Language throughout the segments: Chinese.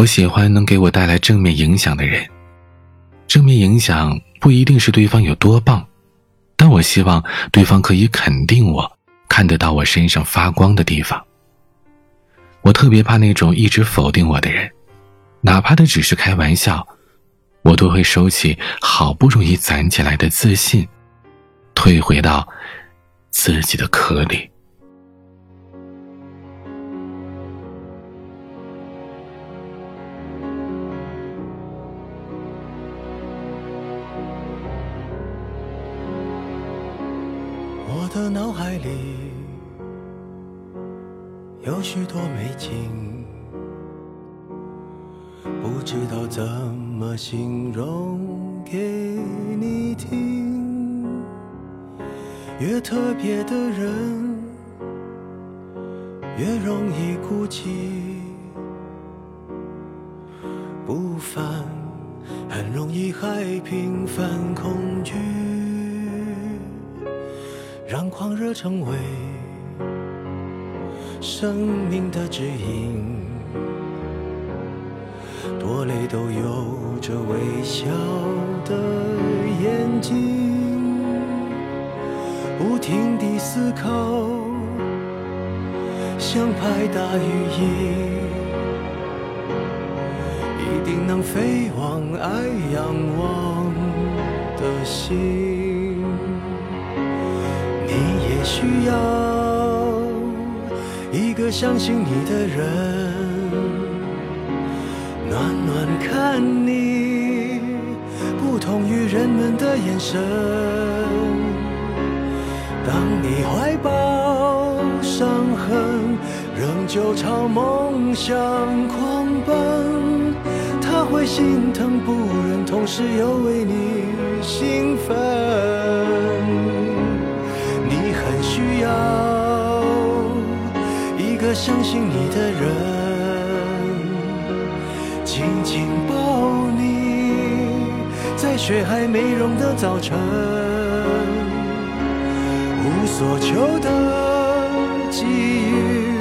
我喜欢能给我带来正面影响的人。正面影响不一定是对方有多棒，但我希望对方可以肯定我，看得到我身上发光的地方。我特别怕那种一直否定我的人，哪怕他只是开玩笑，我都会收起好不容易攒起来的自信，退回到自己的壳里。我的脑海里有许多美景，不知道怎么形容给你听。越特别的人，越容易孤寂，不凡很容易害平凡恐惧。让狂热成为生命的指引，多累都有着微笑的眼睛，不停地思考，像拍打羽翼，一定能飞往爱仰望的心。需要一个相信你的人，暖暖看你，不同于人们的眼神。当你怀抱伤痕，仍旧朝梦想狂奔，他会心疼不忍，同时又为你兴奋。相信你的人，紧紧抱你，在雪还没融的早晨，无所求的给予，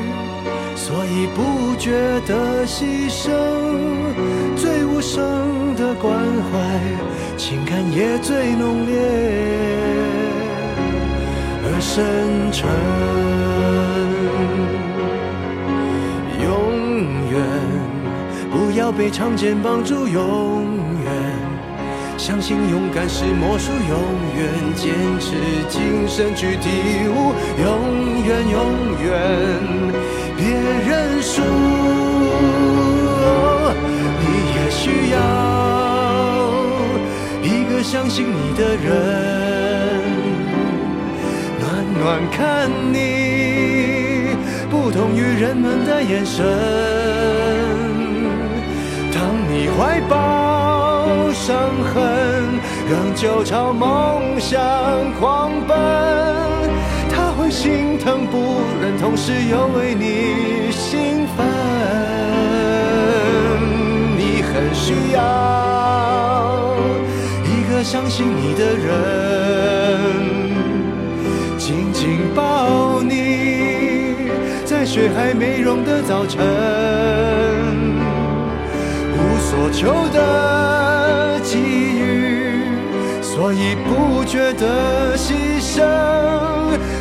所以不觉得牺牲，最无声的关怀，情感也最浓烈。而深沉，被长剑绑住，永远相信勇敢是魔术，永远坚持精神去体悟，永远永远别认输。你也需要一个相信你的人。暖暖看你，不同于人们的眼神。你怀抱伤痕，仍旧朝梦想狂奔，他会心疼不忍，同时又为你兴奋。你很需要一个相信你的人。紧紧抱你，在雪还没融的早晨，所求的给予，所以不觉得牺牲。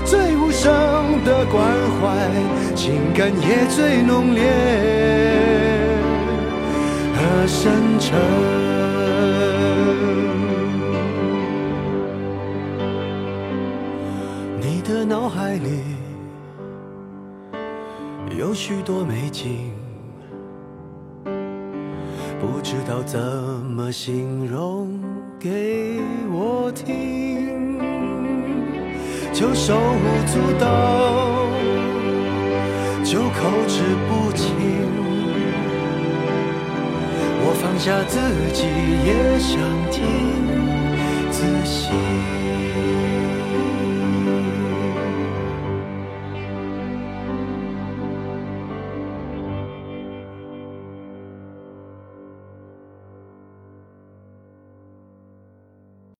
最无声的关怀，情感也最浓烈而深沉。你的脑海里有许多美景，不知道怎么形容给我听，就手舞足蹈，就口齿不清。我放下自己，也想听。